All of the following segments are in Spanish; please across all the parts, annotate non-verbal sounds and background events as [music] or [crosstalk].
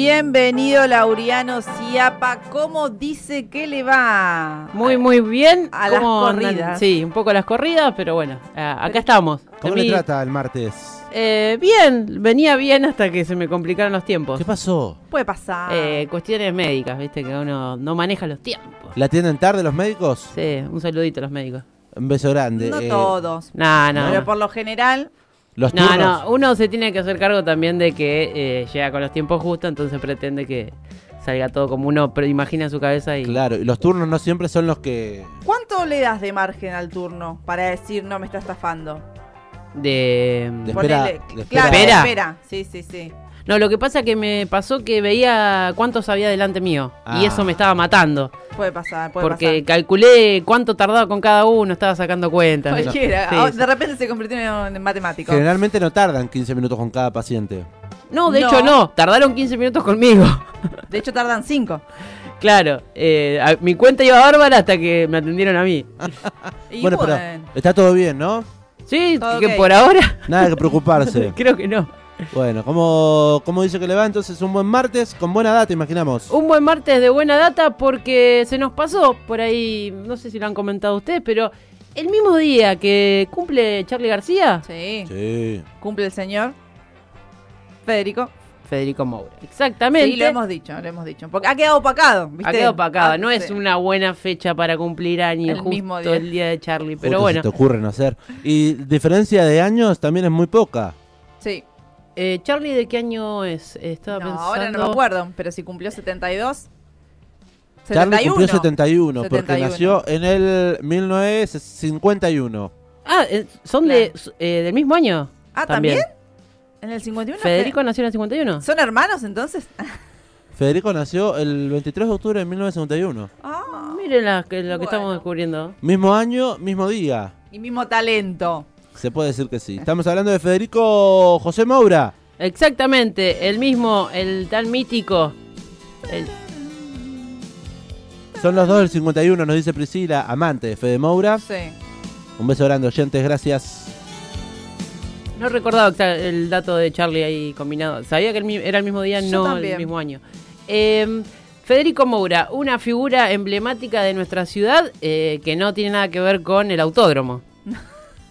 Bienvenido Lauriano Ciapa, ¿cómo dice que le va? Muy, muy bien. A las corridas. Sí, un poco a las corridas, pero bueno, acá estamos. ¿Cómo le trata el martes? eh, bien, venía bien hasta que se me complicaron los tiempos. ¿Qué pasó? Puede pasar. Eh, cuestiones médicas, viste, que uno no maneja los tiempos. ¿La atienden tarde los médicos? Sí, un saludito a los médicos. Un beso grande. no Eh, todos, No, no. pero por lo general, Los No, turnos. no, uno se tiene que hacer cargo también de que eh, llega con los tiempos justos, entonces pretende que salga todo como uno pero imagina en su cabeza y... Claro, y los turnos no siempre son los que. ¿cuánto le das de margen al turno para decir no me está estafando? De... De espera- Ponele- de claro, espera. espera. Sí, sí, sí. No, lo que pasa que me pasó que veía cuántos había delante mío Ah. y eso me estaba matando. Puede pasar, puede Porque calculé cuánto tardaba con cada uno, estaba sacando cuentas. pasar. Cualquiera. Ah, sí. De repente se convirtió en matemático. Generalmente no tardan 15 minutos con cada paciente. No, de No. hecho no, tardaron 15 minutos conmigo. [laughs] De hecho, tardan cinco. claro, eh, a- mi cuenta iba bárbara hasta que me atendieron a mí. [laughs] Y bueno, bueno, pero está todo bien, ¿no? Sí, Todo que por ahora Nada que preocuparse. [laughs] creo que no. Bueno, ¿cómo, ¿cómo dice que le va entonces un buen martes? Con buena data, imaginamos. Un buen martes de buena data porque se nos pasó por ahí, no sé si lo han comentado ustedes, pero el mismo día que cumple Charlie García, sí, Sí. cumple el señor Federico. Federico Moura. Exactamente. Sí, lo hemos dicho, lo hemos dicho. Porque ha quedado opacado, ¿viste? Ha quedado opacada, Ah, no es sí. una buena fecha para cumplir años, El justo mismo día. el día de Charlie, pero Justo bueno. Se te ocurre no hacer. Y diferencia de años también es muy poca. Eh, Charlie, ¿de qué año es? Estaba No, pensando. ahora no me acuerdo, pero si cumplió 72. Charlie 71. cumplió 71, porque 71. nació en el 1951. Ah, eh, ¿son de, eh, del mismo año? Ah, ¿también? ¿En el 51? ¿Federico nació en el 51? ¿Son hermanos entonces? [laughs] Federico nació el 23 de octubre de 1951. Ah, Miren la- que- lo que Bueno. estamos descubriendo. Mismo año, mismo día. y mismo talento. Se puede decir que sí. Estamos hablando de Federico José Moura. Exactamente, el mismo, el tan mítico. el- Son los dos del 51, nos dice Priscila, amante de Fede Moura. Sí. Un beso grande, oyentes, gracias. no recordaba el dato de Charlie ahí combinado. Sabía que era el mismo día, Yo no también. el mismo año. Eh, Federico Moura, una figura emblemática de nuestra ciudad eh, que no tiene nada que ver con el autódromo.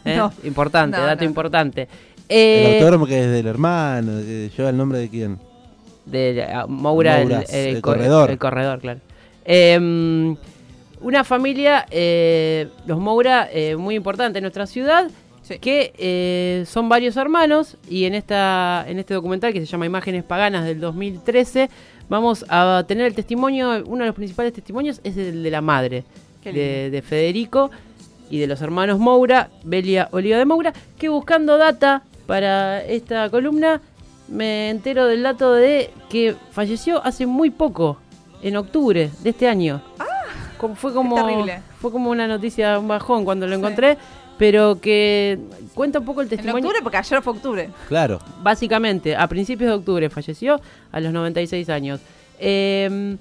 ¿Eh? No. Importante, No, dato no. importante. El Eh, autódromo que es del hermano, que lleva el nombre de quién. de ah, Moura, el, corredor. El corredor, claro. Eh, una familia, eh, los Moura, eh, muy importante en nuestra ciudad, Sí. que eh, son varios hermanos y en, esta, en este documental que se llama Imágenes Paganas del 2013 vamos a tener el testimonio, uno de los principales testimonios es el de la madre de Federico y de los hermanos Moura, Belia Oliva de Moura, que buscando data para esta columna me entero del dato de que falleció hace muy poco, en octubre de este año. Como- fue como terrible. fue como una noticia un bajón cuando lo Sí. encontré, pero que cuenta un poco el En testimonio. octubre, porque ayer fue octubre. Claro. Básicamente, a principios de octubre falleció a los 96 años. Eh,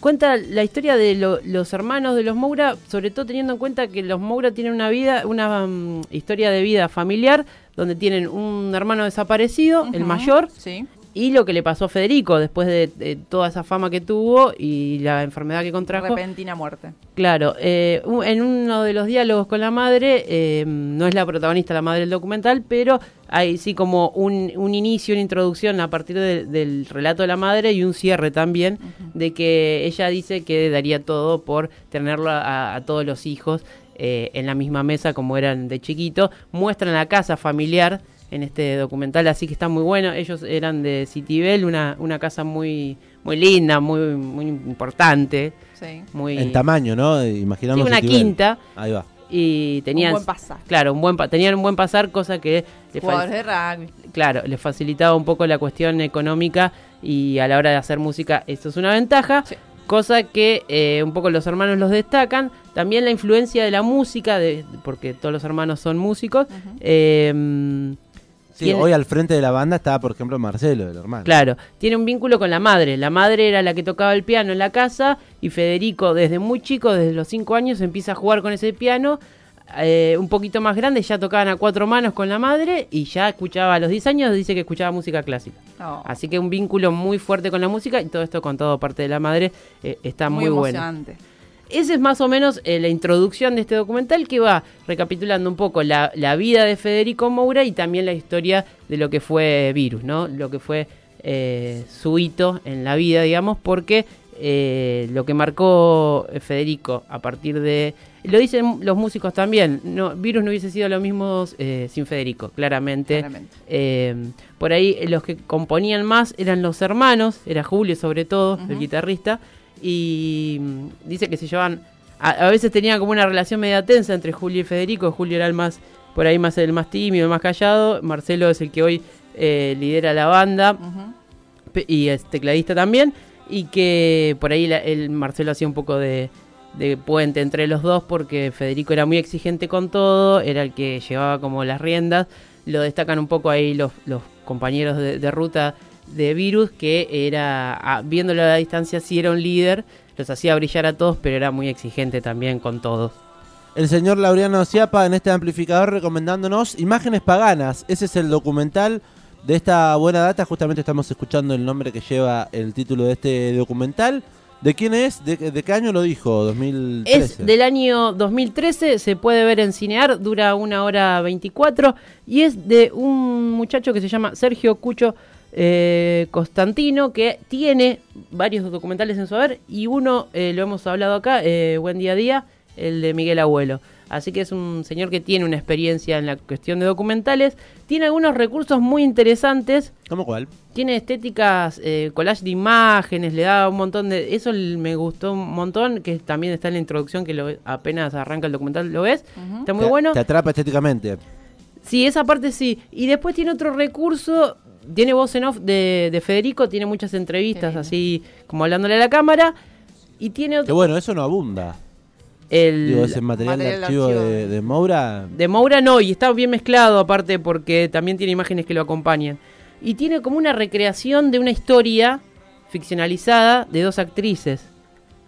cuenta la historia de lo- los hermanos de los Moura, sobre todo teniendo en cuenta que los Moura tienen una vida, una mm, historia de vida familiar donde tienen un hermano desaparecido, el mayor, Sí. Y lo que le pasó a Federico después de, de toda esa fama que tuvo y la enfermedad que contrajo. Repentina muerte. Claro, eh, en uno de los diálogos con la madre, eh, no es la protagonista la madre del documental, pero hay sí como un, un inicio, una introducción a partir de- del relato de la madre y un cierre también, de que ella dice que daría todo por tenerlo a, a todos los hijos eh, en la misma mesa como eran de chiquito. Muestran la casa familiar en este documental, así que está muy bueno. Ellos eran de Citibel, una, una casa muy, muy linda, muy, muy importante. Sí. Muy, En tamaño, ¿no? Imaginamos. Sí, una quinta Ahí va. y tenían Un buen pasar. claro un buen pa- tenían un buen pasar cosa que le fa- Jugadores de rugby. claro les facilitaba un poco la cuestión económica y a la hora de hacer música esto es una ventaja Sí. cosa que eh, un poco los hermanos los destacan también la influencia de la música de, porque todos los hermanos son músicos eh, Sí, Tiene- hoy al frente de la banda estaba, por ejemplo, Marcelo, el hermano. Claro, tiene un vínculo con la madre. La madre era la que tocaba el piano en la casa y Federico desde muy chico, desde los cinco años, empieza a jugar con ese piano eh, un poquito más grandes ya tocaban a cuatro manos con la madre y ya escuchaba a los 10 años, dice que escuchaba música clásica. Oh, Así que un vínculo muy fuerte con la música y todo esto contado parte de la madre eh, está muy, muy bueno. Esa es más o menos eh, la introducción de este documental que va recapitulando un poco la, la vida de Federico Moura y también la historia de lo que fue Virus, ¿no? Lo que fue eh, su hito en la vida, digamos, porque eh, lo que marcó eh, Federico a partir de... Lo dicen los músicos también, no, Virus no hubiese sido lo mismo eh, sin Federico, claramente. Claramente. Por ahí los que componían más eran los hermanos, era Julio sobre todo, el guitarrista, y mm, dice que se llevaban, a, a veces tenían como una relación media tensa entre Julio y Federico, Julio era el más, por ahí más el más tímido, el más callado, Marcelo es el que hoy eh, lidera la banda y es tecladista también, y que por ahí la- el Marcelo hacía un poco de, de puente entre los dos porque Federico era muy exigente con todo, era el que llevaba como las riendas, lo destacan un poco ahí los, los compañeros de, de ruta de Virus, que era, ah, viéndolo a la distancia, sí era un líder, los hacía brillar a todos, pero era muy exigente también con todos. El señor Laureano Ciapa en este amplificador recomendándonos Imágenes Paganas. Ese es el documental de esta buena data. Justamente estamos escuchando el nombre que lleva el título de este documental. ¿De quién es? ¿De, de qué año lo dijo? 2013. Es del año 2013, se puede ver en Cinear, dura una hora 24 y es de un muchacho que se llama Sergio Cucho eh, Constantino que tiene varios documentales en su haber y uno eh, lo hemos hablado acá, eh, Buen Día a Día, el de Miguel Abuelo. Así que es un señor que tiene una experiencia en la cuestión de documentales, tiene algunos recursos muy interesantes ¿Cómo cuál? tiene estéticas, eh, collage de imágenes, le da un montón de... Eso me gustó un montón, que también está en la introducción, que lo, apenas arranca el documental lo ves. Está muy Te- bueno. Te atrapa estéticamente. Sí, esa parte sí. Y después tiene otro recurso, tiene voz en off de, de Federico, tiene muchas entrevistas así como hablándole a la cámara. Y tiene Que otro... bueno, eso no abunda. El, Digo, ese material, material de de archivo archivo. de, de Moura. De Moura no, y está bien mezclado aparte porque también tiene imágenes que lo acompañan. Y tiene como una recreación de una historia ficcionalizada de dos actrices.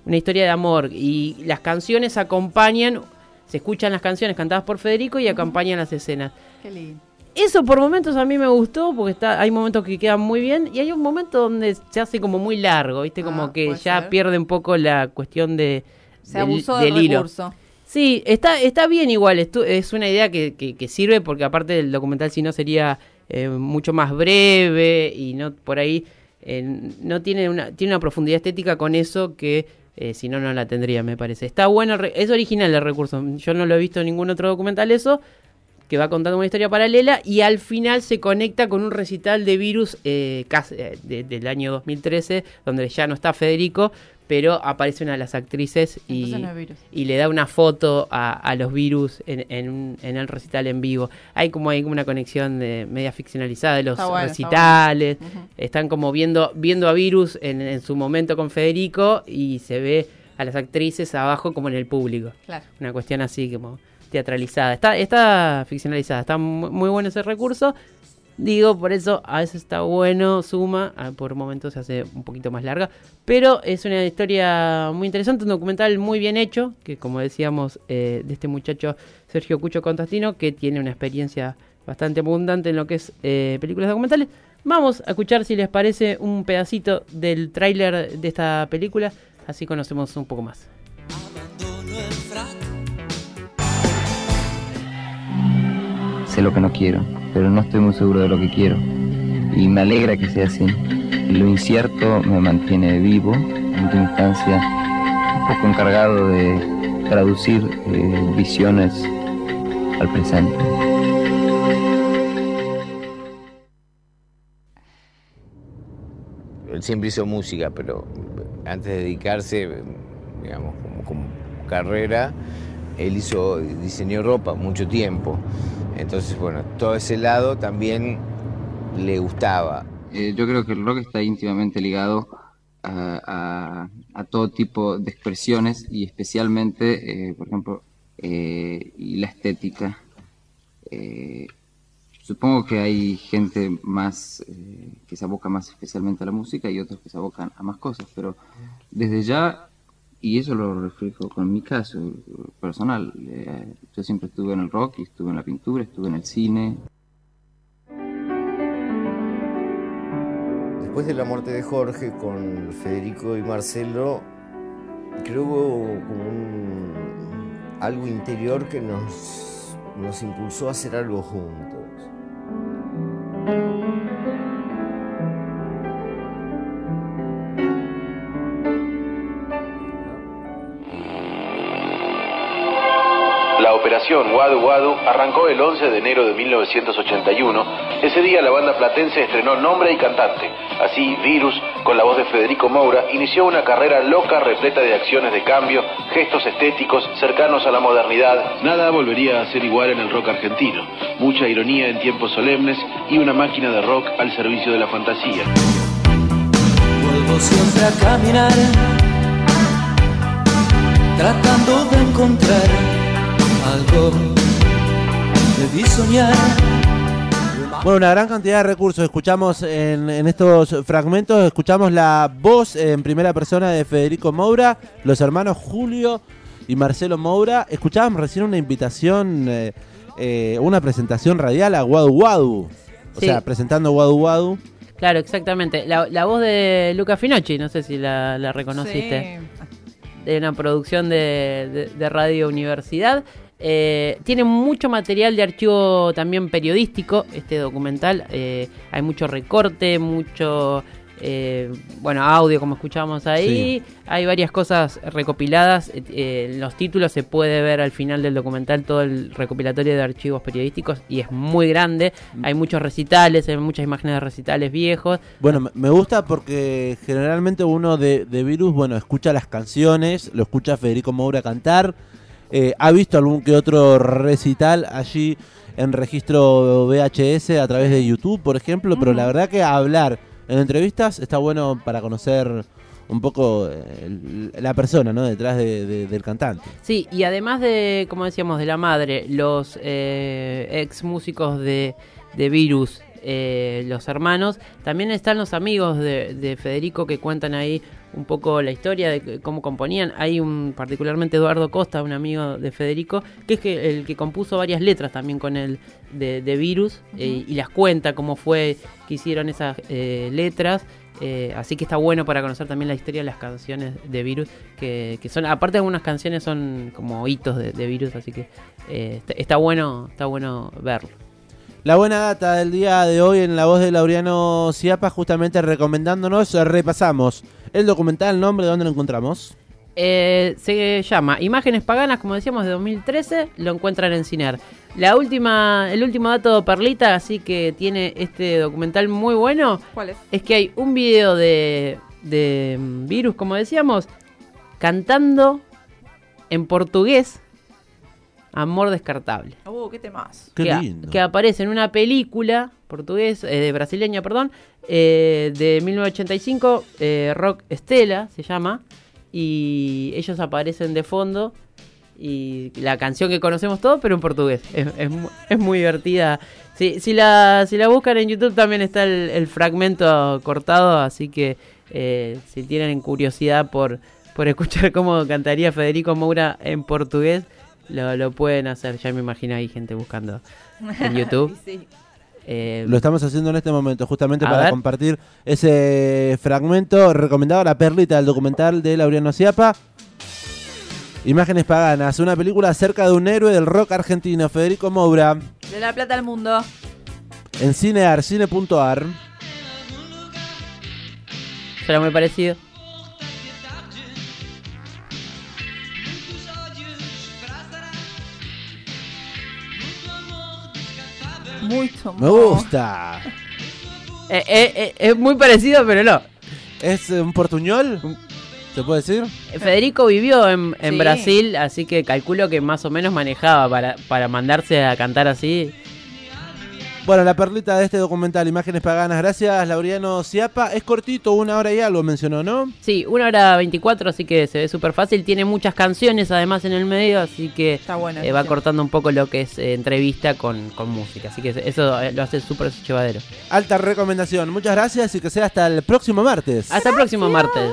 Una historia de amor. Y las canciones acompañan, se escuchan las canciones cantadas por Federico y acompañan las escenas. Qué lindo. Eso por momentos a mí me gustó porque está, hay momentos que quedan muy bien y hay un momento donde se hace como muy largo, ¿viste? Como Ah, que puede ya ser. pierde un poco la cuestión de... Se abusó del, hilo. recurso. Sí, está, está bien igual, estu- es una idea que, que- que sirve porque aparte del documental si no sería eh, mucho más breve y no por ahí eh, no tiene una, tiene una profundidad estética con eso que eh, si no no la tendría me parece. Está bueno, es original el recurso, yo no lo he visto en ningún otro documental eso, que va contando una historia paralela y al final se conecta con un recital de virus eh, casi- eh, de- del año 2013 donde ya no está Federico pero aparece una de las actrices y, no y le da una foto a, a los virus en, en, el recital en vivo. Hay como hay como una conexión de media ficcionalizada de los Está bueno, está recitales. Están como viendo viendo a virus en, en su momento con Federico y se ve a las actrices abajo como en el público. Claro. Una cuestión así como teatralizada. Está, está ficcionalizada, está mu- muy bueno ese recurso. Digo, por eso a veces está bueno, suma, ah, por momentos se hace un poquito más larga, pero es una historia muy interesante, un documental muy bien hecho, que como decíamos, eh, de este muchacho Sergio Cucho Contastino, que tiene una experiencia bastante abundante en lo que es eh, películas documentales. Vamos a escuchar si les parece un pedacito del tráiler de esta película, así conocemos un poco más. Sé lo que no quiero, pero no estoy muy seguro de lo que quiero. Y me alegra que sea así. Lo incierto me mantiene vivo, en última instancia, un poco encargado de traducir eh, visiones al presente. Él siempre hizo música, pero antes de dedicarse, digamos, como, como carrera, él hizo, diseñó ropa mucho tiempo. Entonces, bueno, todo ese lado también le gustaba. Eh, yo creo que el rock está íntimamente ligado a, todo tipo de expresiones y especialmente, eh, por ejemplo, eh, y la estética. Supongo que hay gente más que se aboca más especialmente a la música y otros que se abocan a más cosas, pero desde ya y eso lo reflejo con mi caso personal. Eh, yo siempre estuve en el rock, estuve en la pintura, estuve en el cine. Después de la muerte de Jorge con Federico y Marcelo, creo que hubo algo interior que nos, nos impulsó a hacer algo juntos. La operación Wadu Wadu arrancó el 11 de enero de 1981. Ese día la banda platense estrenó nombre y cantante. Así, Virus, con la voz de Federico Moura, inició una carrera loca repleta de acciones de cambio, gestos estéticos cercanos a la modernidad. Nada volvería a ser igual en el rock argentino. Mucha ironía en tiempos solemnes y una máquina de rock al servicio de la fantasía. Vuelvo siempre a caminar, tratando de encontrar algo que vi soñar. Bueno, una gran cantidad de recursos. Escuchamos en, en estos fragmentos, escuchamos la voz en primera persona de Federico Moura, los hermanos Julio y Marcelo Moura. Escuchábamos recién una invitación, eh, eh, una presentación radial a Wadu Wadu. O Sí. sea, presentando Wadu Wadu. Claro, exactamente. La, la voz de Luca Finocchi, no sé si la, la reconociste. de una producción de, de- de Radio Universidad. Eh, tiene mucho material de archivo también periodístico, este documental. Eh, hay mucho recorte, mucho, eh, bueno, audio como escuchábamos ahí. Hay varias cosas recopiladas. Eh, eh, en los títulos se puede ver al final del documental todo el recopilatorio de archivos periodísticos y es muy grande. Hay muchos recitales, hay muchas imágenes de recitales viejos. Bueno, me- me gusta porque generalmente uno de, de Virus, bueno, escucha las canciones, lo escucha Federico Moura cantar, eh, ha visto algún que otro recital allí en registro VHS a través de YouTube, por ejemplo, pero la verdad que hablar en entrevistas está bueno para conocer un poco eh, la persona, ¿no? Detrás de- de- del cantante. Sí, y además de, como decíamos, de la madre, los eh, ex músicos de, de Virus, eh, los hermanos, también están los amigos de, de Federico que cuentan ahí un poco la historia de cómo componían. Hay un, particularmente Eduardo Costa, un amigo de Federico, que es que, el que compuso varias letras también con él de, de Virus eh, y las cuenta cómo fue que hicieron esas eh, letras. Eh, así que está bueno para conocer también la historia de las canciones de Virus, que, que son, aparte algunas canciones son como hitos de, de Virus, así que eh, está, está bueno, está bueno verlo. La buena data del día de hoy en la voz de Laureano Ciapa, justamente recomendándonos, repasamos el documental, el nombre, ¿dónde lo encontramos? Eh, se llama Imágenes Paganas, como decíamos, de 2013. Lo encuentran en Ciner. La última, el último dato Perlita, así que tiene este documental muy bueno, ¿Cuál es? es que hay un video de, de mm, Virus, como decíamos, cantando en portugués Amor Descartable. Uh, qué temas. Qué que, a- lindo. que aparece en una película portugués, eh, de brasileña, perdón, eh, de 1985, eh, Rock Estela se llama, y ellos aparecen de fondo y la canción que conocemos todos, pero en portugués. Es, es mu- es muy divertida. Si, si, la, si la buscan en YouTube también está el, el fragmento cortado, así que eh, si tienen curiosidad por, por escuchar cómo cantaría Federico Moura en portugués, lo, lo pueden hacer. Ya me imagino ahí gente buscando en [laughs] YouTube. Sí. Eh, Lo estamos haciendo en este momento, justamente para ver. compartir ese fragmento recomendado, la perlita del documental de Laureano Ciapa. Imágenes paganas, una película acerca de un héroe del rock argentino, Federico Moura, De la plata al mundo. en cinear, cine.ar. será muy parecido. Mucho Me gusta. Eh, eh, eh, es muy parecido, pero no. ¿Es un portuñol? ¿Se puede decir? Federico vivió en, en Sí. Brasil, así que calculo que más o menos manejaba para, para mandarse a cantar así. Bueno, la perlita de este documental, Imágenes paganas, gracias Laureano Ciapa. Es cortito, una hora y algo mencionó, ¿no? Sí, una hora 24, así que se ve súper fácil. Tiene muchas canciones además en el medio, así que Está bueno. eh, va cortando un poco lo que es eh, entrevista con, con música. Así que eso eh, lo hace súper llevadero. Alta recomendación. Muchas gracias y que sea hasta el próximo martes. Hasta el próximo martes.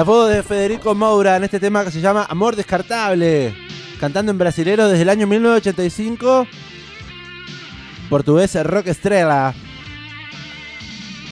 La foto de Federico Moura en este tema que se llama Amor Descartable. Cantando en brasilero desde el año 1985. Portugués Rock Estrella.